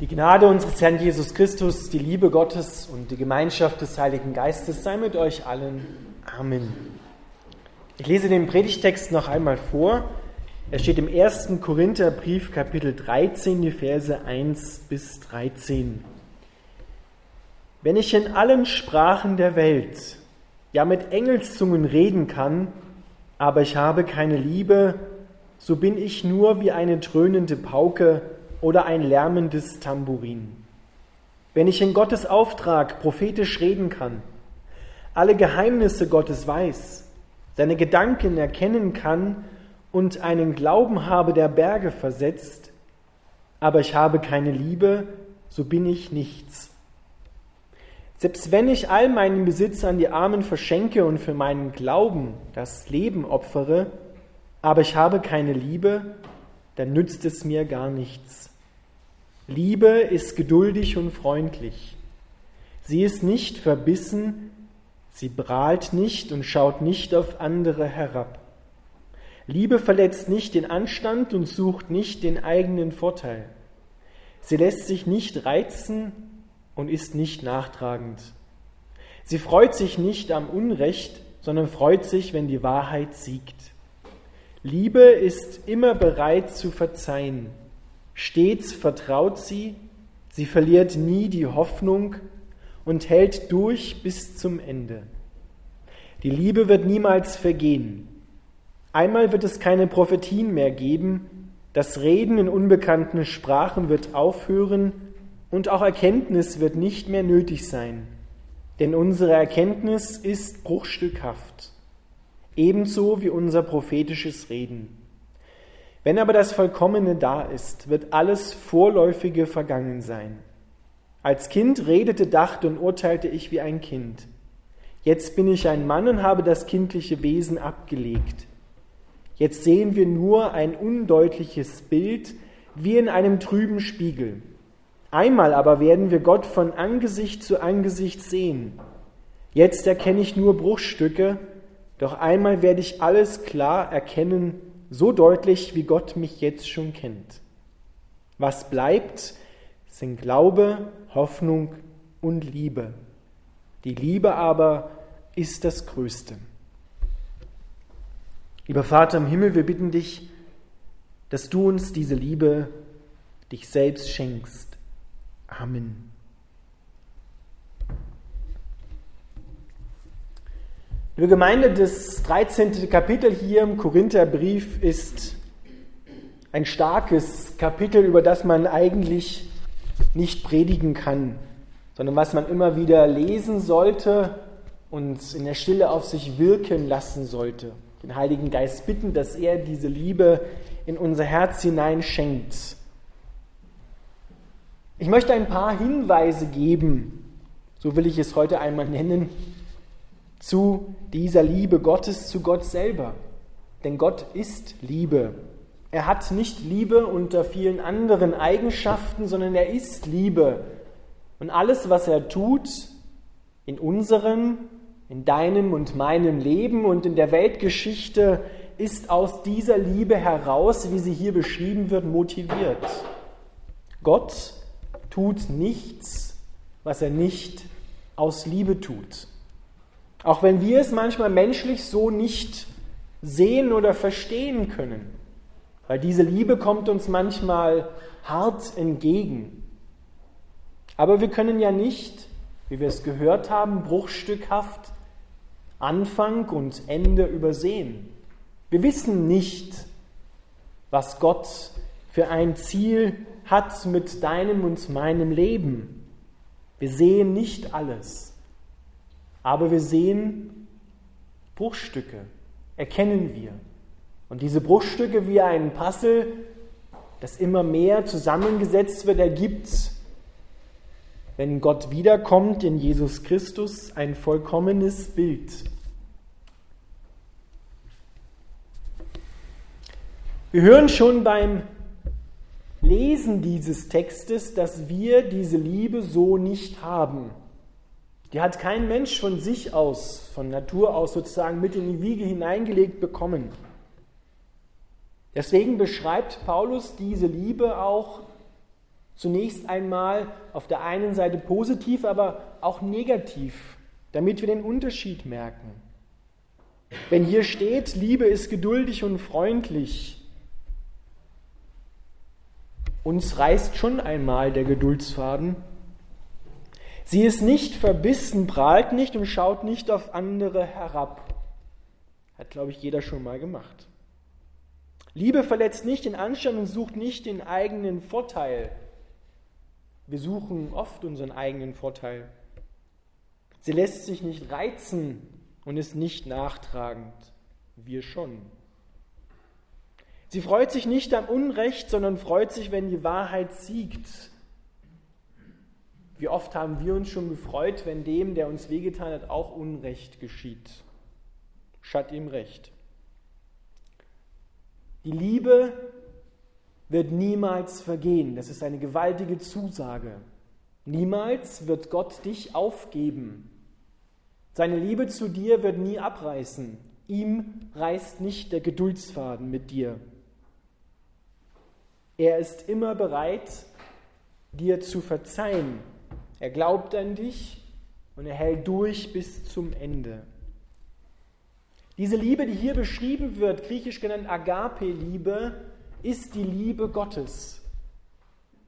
Die Gnade unseres Herrn Jesus Christus, die Liebe Gottes und die Gemeinschaft des Heiligen Geistes sei mit euch allen. Amen. Ich lese den Predigtext noch einmal vor. Er steht im 1. Korintherbrief, Kapitel 13, die Verse 1 bis 13. Wenn ich in allen Sprachen der Welt, ja mit Engelszungen reden kann, aber ich habe keine Liebe, so bin ich nur wie eine dröhnende Pauke oder ein lärmendes Tambourin. Wenn ich in Gottes Auftrag prophetisch reden kann, alle Geheimnisse Gottes weiß, seine Gedanken erkennen kann und einen Glauben habe, der Berge versetzt, aber ich habe keine Liebe, so bin ich nichts. Selbst wenn ich all meinen Besitz an die Armen verschenke und für meinen Glauben das Leben opfere, aber ich habe keine Liebe, dann nützt es mir gar nichts. Liebe ist geduldig und freundlich. Sie ist nicht verbissen, sie prahlt nicht und schaut nicht auf andere herab. Liebe verletzt nicht den Anstand und sucht nicht den eigenen Vorteil. Sie lässt sich nicht reizen und ist nicht nachtragend. Sie freut sich nicht am Unrecht, sondern freut sich, wenn die Wahrheit siegt. Liebe ist immer bereit zu verzeihen. Stets vertraut sie, sie verliert nie die Hoffnung und hält durch bis zum Ende. Die Liebe wird niemals vergehen. Einmal wird es keine Prophetien mehr geben, das Reden in unbekannten Sprachen wird aufhören und auch Erkenntnis wird nicht mehr nötig sein, denn unsere Erkenntnis ist bruchstückhaft, ebenso wie unser prophetisches Reden. Wenn aber das Vollkommene da ist, wird alles Vorläufige vergangen sein. Als Kind redete, dachte und urteilte ich wie ein Kind. Jetzt bin ich ein Mann und habe das kindliche Wesen abgelegt. Jetzt sehen wir nur ein undeutliches Bild wie in einem trüben Spiegel. Einmal aber werden wir Gott von Angesicht zu Angesicht sehen. Jetzt erkenne ich nur Bruchstücke, doch einmal werde ich alles klar erkennen so deutlich, wie Gott mich jetzt schon kennt. Was bleibt, sind Glaube, Hoffnung und Liebe. Die Liebe aber ist das Größte. Lieber Vater im Himmel, wir bitten dich, dass du uns diese Liebe dich selbst schenkst. Amen. Liebe Gemeinde, das 13. Kapitel hier im Korintherbrief ist ein starkes Kapitel, über das man eigentlich nicht predigen kann, sondern was man immer wieder lesen sollte und in der Stille auf sich wirken lassen sollte. Den Heiligen Geist bitten, dass er diese Liebe in unser Herz hinein schenkt. Ich möchte ein paar Hinweise geben, so will ich es heute einmal nennen, zu dieser Liebe Gottes zu Gott selber. Denn Gott ist Liebe. Er hat nicht Liebe unter vielen anderen Eigenschaften, sondern er ist Liebe. Und alles, was er tut, in unserem, in deinem und meinem Leben und in der Weltgeschichte, ist aus dieser Liebe heraus, wie sie hier beschrieben wird, motiviert. Gott tut nichts, was er nicht aus Liebe tut. Auch wenn wir es manchmal menschlich so nicht sehen oder verstehen können. Weil diese Liebe kommt uns manchmal hart entgegen. Aber wir können ja nicht, wie wir es gehört haben, bruchstückhaft Anfang und Ende übersehen. Wir wissen nicht, was Gott für ein Ziel hat mit deinem und meinem Leben. Wir sehen nicht alles. Aber wir sehen Bruchstücke, erkennen wir. Und diese Bruchstücke wie ein Puzzle, das immer mehr zusammengesetzt wird, ergibt, wenn Gott wiederkommt in Jesus Christus, ein vollkommenes Bild. Wir hören schon beim Lesen dieses Textes, dass wir diese Liebe so nicht haben. Die hat kein Mensch von sich aus, von Natur aus sozusagen mit in die Wiege hineingelegt bekommen. Deswegen beschreibt Paulus diese Liebe auch Zunächst einmal auf der einen Seite positiv, aber auch negativ, damit wir den Unterschied merken. Wenn hier steht, Liebe ist geduldig und freundlich, uns reißt schon einmal der Geduldsfaden. Sie ist nicht verbissen, prahlt nicht und schaut nicht auf andere herab. Hat, glaube ich, jeder schon mal gemacht. Liebe verletzt nicht den Anstand und sucht nicht den eigenen Vorteil. Wir suchen oft unseren eigenen Vorteil. Sie lässt sich nicht reizen und ist nicht nachtragend. Wir schon. Sie freut sich nicht am Unrecht, sondern freut sich, wenn die Wahrheit siegt. Wie oft haben wir uns schon gefreut, wenn dem, der uns wehgetan hat, auch Unrecht geschieht. Schatt ihm Recht. Die Liebe wird niemals vergehen. Das ist eine gewaltige Zusage. Niemals wird Gott dich aufgeben. Seine Liebe zu dir wird nie abreißen. Ihm reißt nicht der Geduldsfaden mit dir. Er ist immer bereit, dir zu verzeihen. Er glaubt an dich und er hält durch bis zum Ende. Diese Liebe, die hier beschrieben wird, griechisch genannt Agape-Liebe, ist die Liebe Gottes.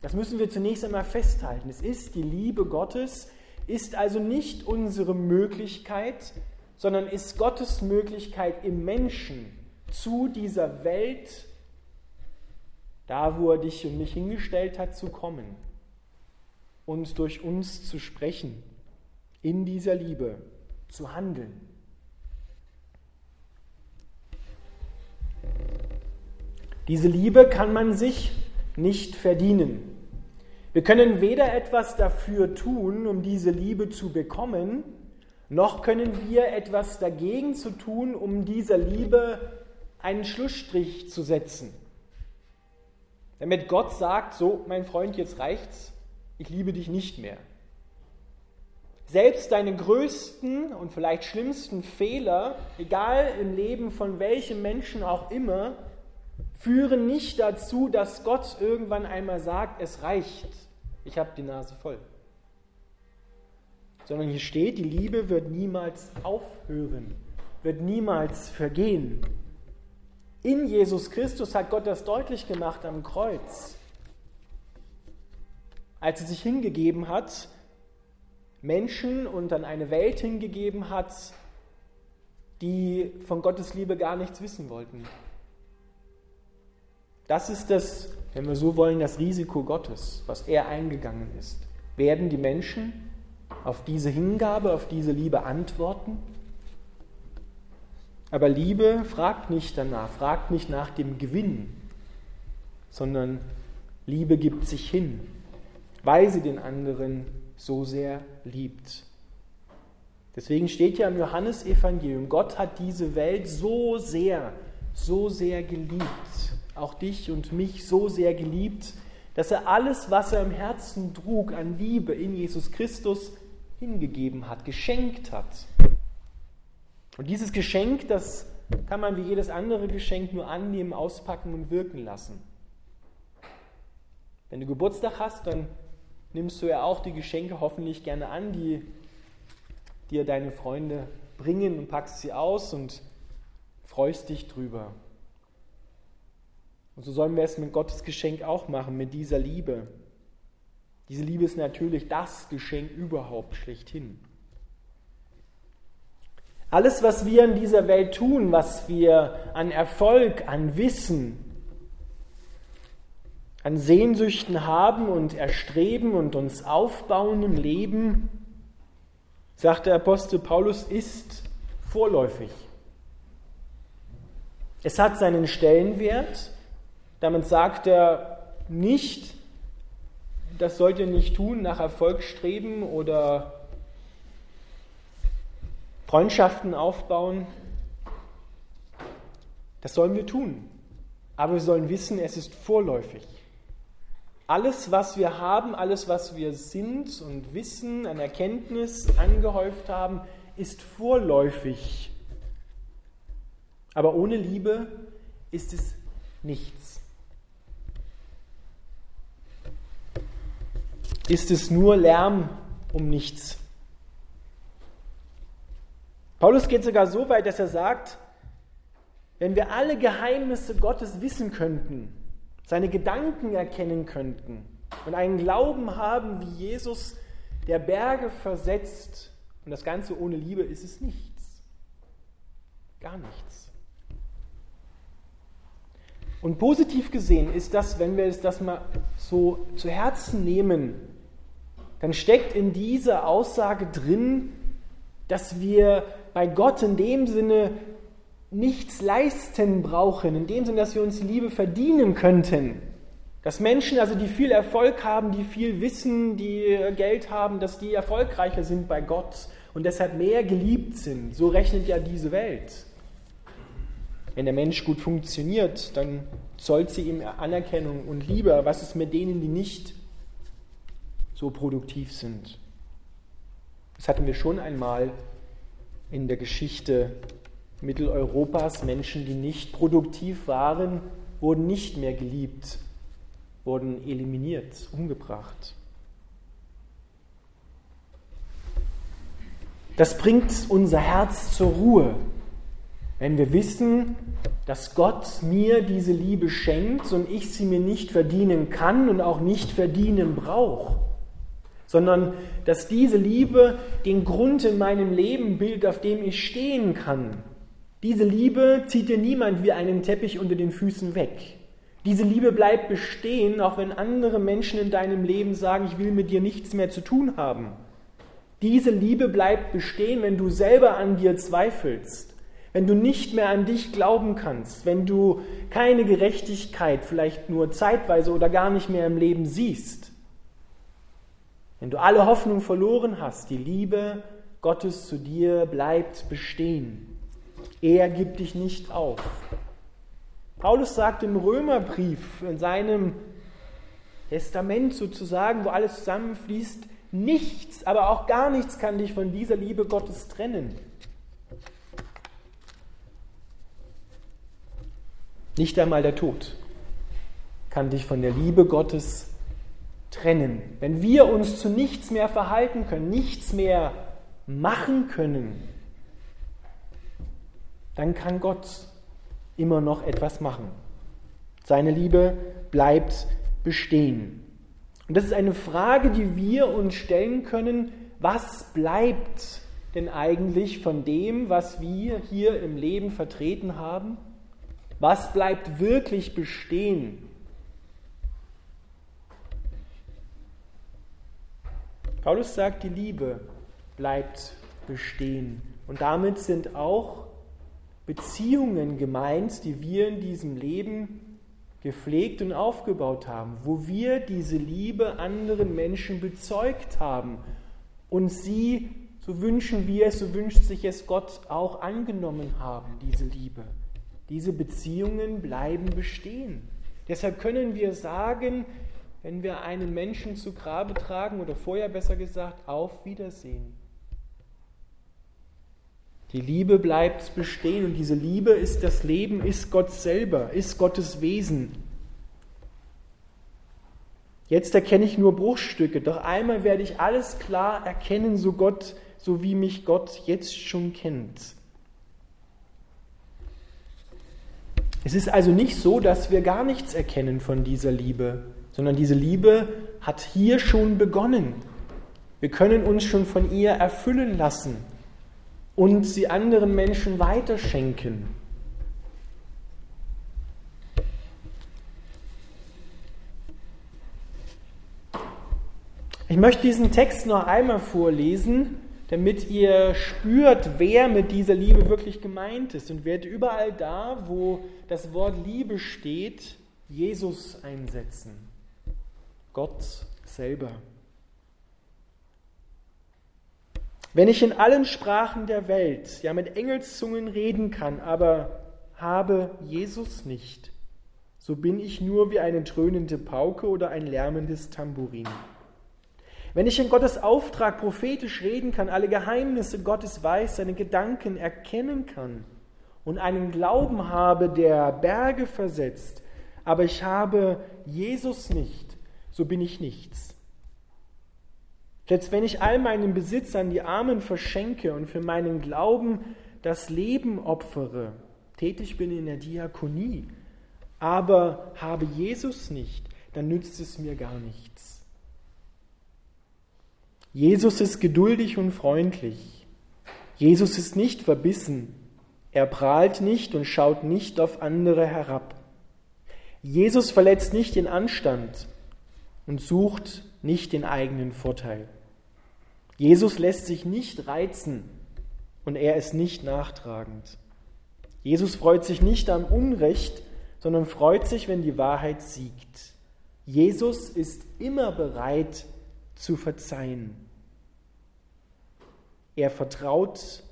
Das müssen wir zunächst einmal festhalten. Es ist die Liebe Gottes, ist also nicht unsere Möglichkeit, sondern ist Gottes Möglichkeit im Menschen zu dieser Welt, da wo er dich und mich hingestellt hat, zu kommen und durch uns zu sprechen, in dieser Liebe zu handeln. Diese Liebe kann man sich nicht verdienen. Wir können weder etwas dafür tun, um diese Liebe zu bekommen, noch können wir etwas dagegen zu tun, um dieser Liebe einen Schlussstrich zu setzen. Damit Gott sagt, so mein Freund, jetzt reicht's, ich liebe dich nicht mehr. Selbst deine größten und vielleicht schlimmsten Fehler, egal im Leben von welchem Menschen auch immer, führen nicht dazu, dass Gott irgendwann einmal sagt, es reicht, ich habe die Nase voll. Sondern hier steht, die Liebe wird niemals aufhören, wird niemals vergehen. In Jesus Christus hat Gott das deutlich gemacht am Kreuz, als er sich hingegeben hat, Menschen und an eine Welt hingegeben hat, die von Gottes Liebe gar nichts wissen wollten. Das ist das, wenn wir so wollen, das Risiko Gottes, was er eingegangen ist. Werden die Menschen auf diese Hingabe, auf diese Liebe antworten? Aber Liebe fragt nicht danach, fragt nicht nach dem Gewinn, sondern Liebe gibt sich hin, weil sie den anderen so sehr liebt. Deswegen steht ja im Johannesevangelium, Gott hat diese Welt so sehr, so sehr geliebt auch dich und mich so sehr geliebt, dass er alles, was er im Herzen trug an Liebe in Jesus Christus, hingegeben hat, geschenkt hat. Und dieses Geschenk, das kann man wie jedes andere Geschenk nur annehmen, auspacken und wirken lassen. Wenn du Geburtstag hast, dann nimmst du ja auch die Geschenke hoffentlich gerne an, die dir deine Freunde bringen und packst sie aus und freust dich drüber. Und so sollen wir es mit Gottes Geschenk auch machen, mit dieser Liebe. Diese Liebe ist natürlich das Geschenk überhaupt schlechthin. Alles, was wir in dieser Welt tun, was wir an Erfolg, an Wissen, an Sehnsüchten haben und erstreben und uns aufbauen im Leben, sagt der Apostel Paulus, ist vorläufig. Es hat seinen Stellenwert, damit sagt er nicht, das sollt ihr nicht tun, nach Erfolg streben oder Freundschaften aufbauen. Das sollen wir tun. Aber wir sollen wissen, es ist vorläufig. Alles, was wir haben, alles, was wir sind und wissen, an Erkenntnis angehäuft haben, ist vorläufig. Aber ohne Liebe ist es nichts. ist es nur Lärm um nichts. Paulus geht sogar so weit, dass er sagt, wenn wir alle Geheimnisse Gottes wissen könnten, seine Gedanken erkennen könnten und einen Glauben haben, wie Jesus der Berge versetzt, und das Ganze ohne Liebe ist es nichts. Gar nichts. Und positiv gesehen ist das, wenn wir es das mal so zu Herzen nehmen, dann steckt in dieser Aussage drin, dass wir bei Gott in dem Sinne nichts leisten brauchen, in dem Sinne, dass wir uns Liebe verdienen könnten. Dass Menschen, also die viel Erfolg haben, die viel Wissen, die Geld haben, dass die erfolgreicher sind bei Gott und deshalb mehr geliebt sind. So rechnet ja diese Welt. Wenn der Mensch gut funktioniert, dann zollt sie ihm Anerkennung und Liebe. Was ist mit denen, die nicht so produktiv sind? Das hatten wir schon einmal in der Geschichte Mitteleuropas. Menschen, die nicht produktiv waren, wurden nicht mehr geliebt, wurden eliminiert, umgebracht. Das bringt unser Herz zur Ruhe, wenn wir wissen, dass Gott mir diese Liebe schenkt und ich sie mir nicht verdienen kann und auch nicht verdienen brauche sondern dass diese Liebe den Grund in meinem Leben bildet, auf dem ich stehen kann. Diese Liebe zieht dir niemand wie einen Teppich unter den Füßen weg. Diese Liebe bleibt bestehen, auch wenn andere Menschen in deinem Leben sagen, ich will mit dir nichts mehr zu tun haben. Diese Liebe bleibt bestehen, wenn du selber an dir zweifelst, wenn du nicht mehr an dich glauben kannst, wenn du keine Gerechtigkeit vielleicht nur zeitweise oder gar nicht mehr im Leben siehst. Wenn du alle Hoffnung verloren hast, die Liebe Gottes zu dir bleibt bestehen. Er gibt dich nicht auf. Paulus sagt im Römerbrief, in seinem Testament sozusagen, wo alles zusammenfließt, nichts, aber auch gar nichts kann dich von dieser Liebe Gottes trennen. Nicht einmal der Tod kann dich von der Liebe Gottes trennen wenn wir uns zu nichts mehr verhalten können, nichts mehr machen können, dann kann Gott immer noch etwas machen. Seine Liebe bleibt bestehen. Und das ist eine Frage, die wir uns stellen können, was bleibt denn eigentlich von dem, was wir hier im Leben vertreten haben? Was bleibt wirklich bestehen? Paulus sagt, die Liebe bleibt bestehen. Und damit sind auch Beziehungen gemeint, die wir in diesem Leben gepflegt und aufgebaut haben, wo wir diese Liebe anderen Menschen bezeugt haben und sie, so wünschen wir es, so wünscht sich es Gott auch angenommen haben, diese Liebe. Diese Beziehungen bleiben bestehen. Deshalb können wir sagen, wenn wir einen Menschen zu Grabe tragen oder vorher besser gesagt, auf Wiedersehen. Die Liebe bleibt bestehen und diese Liebe ist das Leben, ist Gott selber, ist Gottes Wesen. Jetzt erkenne ich nur Bruchstücke, doch einmal werde ich alles klar erkennen, so Gott, so wie mich Gott jetzt schon kennt. Es ist also nicht so, dass wir gar nichts erkennen von dieser Liebe sondern diese Liebe hat hier schon begonnen. Wir können uns schon von ihr erfüllen lassen und sie anderen Menschen weiterschenken. Ich möchte diesen Text noch einmal vorlesen, damit ihr spürt, wer mit dieser Liebe wirklich gemeint ist und werde überall da, wo das Wort Liebe steht, Jesus einsetzen. Gott selber. Wenn ich in allen Sprachen der Welt, ja mit Engelszungen reden kann, aber habe Jesus nicht, so bin ich nur wie eine dröhnende Pauke oder ein lärmendes Tambourin. Wenn ich in Gottes Auftrag prophetisch reden kann, alle Geheimnisse Gottes weiß, seine Gedanken erkennen kann und einen Glauben habe, der Berge versetzt, aber ich habe Jesus nicht, so bin ich nichts. Selbst wenn ich all meinen Besitz an die Armen verschenke und für meinen Glauben das Leben opfere, tätig bin in der Diakonie, aber habe Jesus nicht, dann nützt es mir gar nichts. Jesus ist geduldig und freundlich. Jesus ist nicht verbissen. Er prahlt nicht und schaut nicht auf andere herab. Jesus verletzt nicht den Anstand und sucht nicht den eigenen Vorteil. Jesus lässt sich nicht reizen und er ist nicht nachtragend. Jesus freut sich nicht am Unrecht, sondern freut sich, wenn die Wahrheit siegt. Jesus ist immer bereit zu verzeihen. Er vertraut,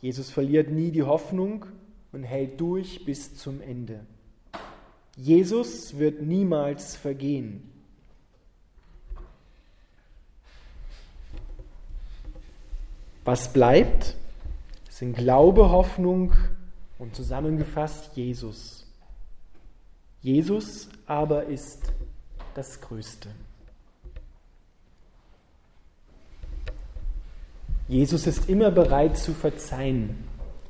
Jesus verliert nie die Hoffnung und hält durch bis zum Ende. Jesus wird niemals vergehen. Was bleibt, sind Glaube, Hoffnung und zusammengefasst Jesus. Jesus aber ist das Größte. Jesus ist immer bereit zu verzeihen.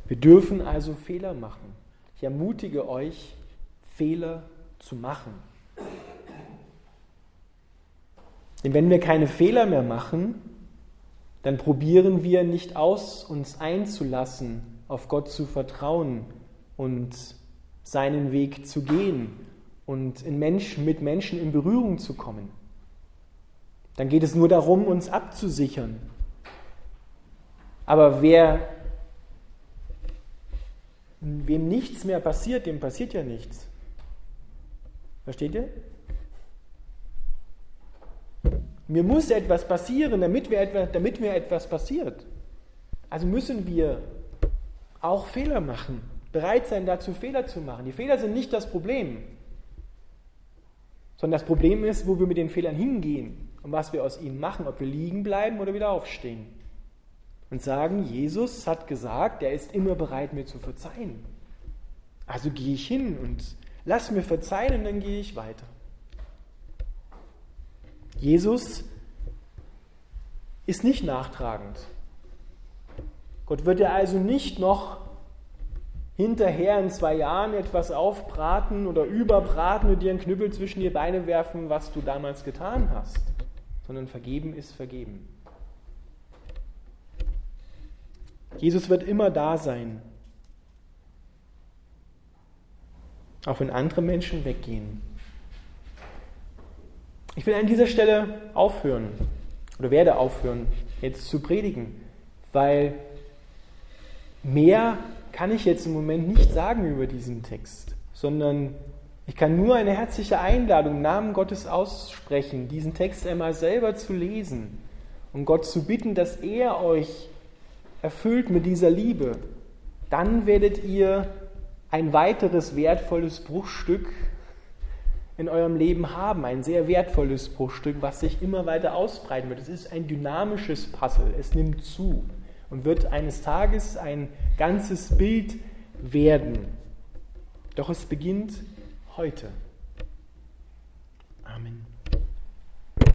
Wir dürfen also Fehler machen. Ich ermutige euch, Fehler zu machen. Denn wenn wir keine Fehler mehr machen, dann probieren wir nicht aus, uns einzulassen, auf Gott zu vertrauen und seinen Weg zu gehen und in Menschen, mit Menschen in Berührung zu kommen. Dann geht es nur darum, uns abzusichern. Aber wer, wem nichts mehr passiert, dem passiert ja nichts. Versteht ihr? Mir muss etwas passieren, damit, wir etwas, damit mir etwas passiert. Also müssen wir auch Fehler machen, bereit sein dazu, Fehler zu machen. Die Fehler sind nicht das Problem, sondern das Problem ist, wo wir mit den Fehlern hingehen und was wir aus ihnen machen, ob wir liegen bleiben oder wieder aufstehen. Und sagen, Jesus hat gesagt, er ist immer bereit, mir zu verzeihen. Also gehe ich hin und lass mir verzeihen und dann gehe ich weiter. Jesus ist nicht nachtragend. Gott wird dir also nicht noch hinterher in zwei Jahren etwas aufbraten oder überbraten und dir einen Knüppel zwischen die Beine werfen, was du damals getan hast, sondern vergeben ist vergeben. Jesus wird immer da sein, auch wenn andere Menschen weggehen. Ich will an dieser Stelle aufhören oder werde aufhören, jetzt zu predigen, weil mehr kann ich jetzt im Moment nicht sagen über diesen Text, sondern ich kann nur eine herzliche Einladung im Namen Gottes aussprechen, diesen Text einmal selber zu lesen und Gott zu bitten, dass er euch erfüllt mit dieser Liebe. Dann werdet ihr ein weiteres wertvolles Bruchstück in eurem Leben haben, ein sehr wertvolles Bruchstück, was sich immer weiter ausbreiten wird. Es ist ein dynamisches Puzzle, es nimmt zu und wird eines Tages ein ganzes Bild werden. Doch es beginnt heute. Amen.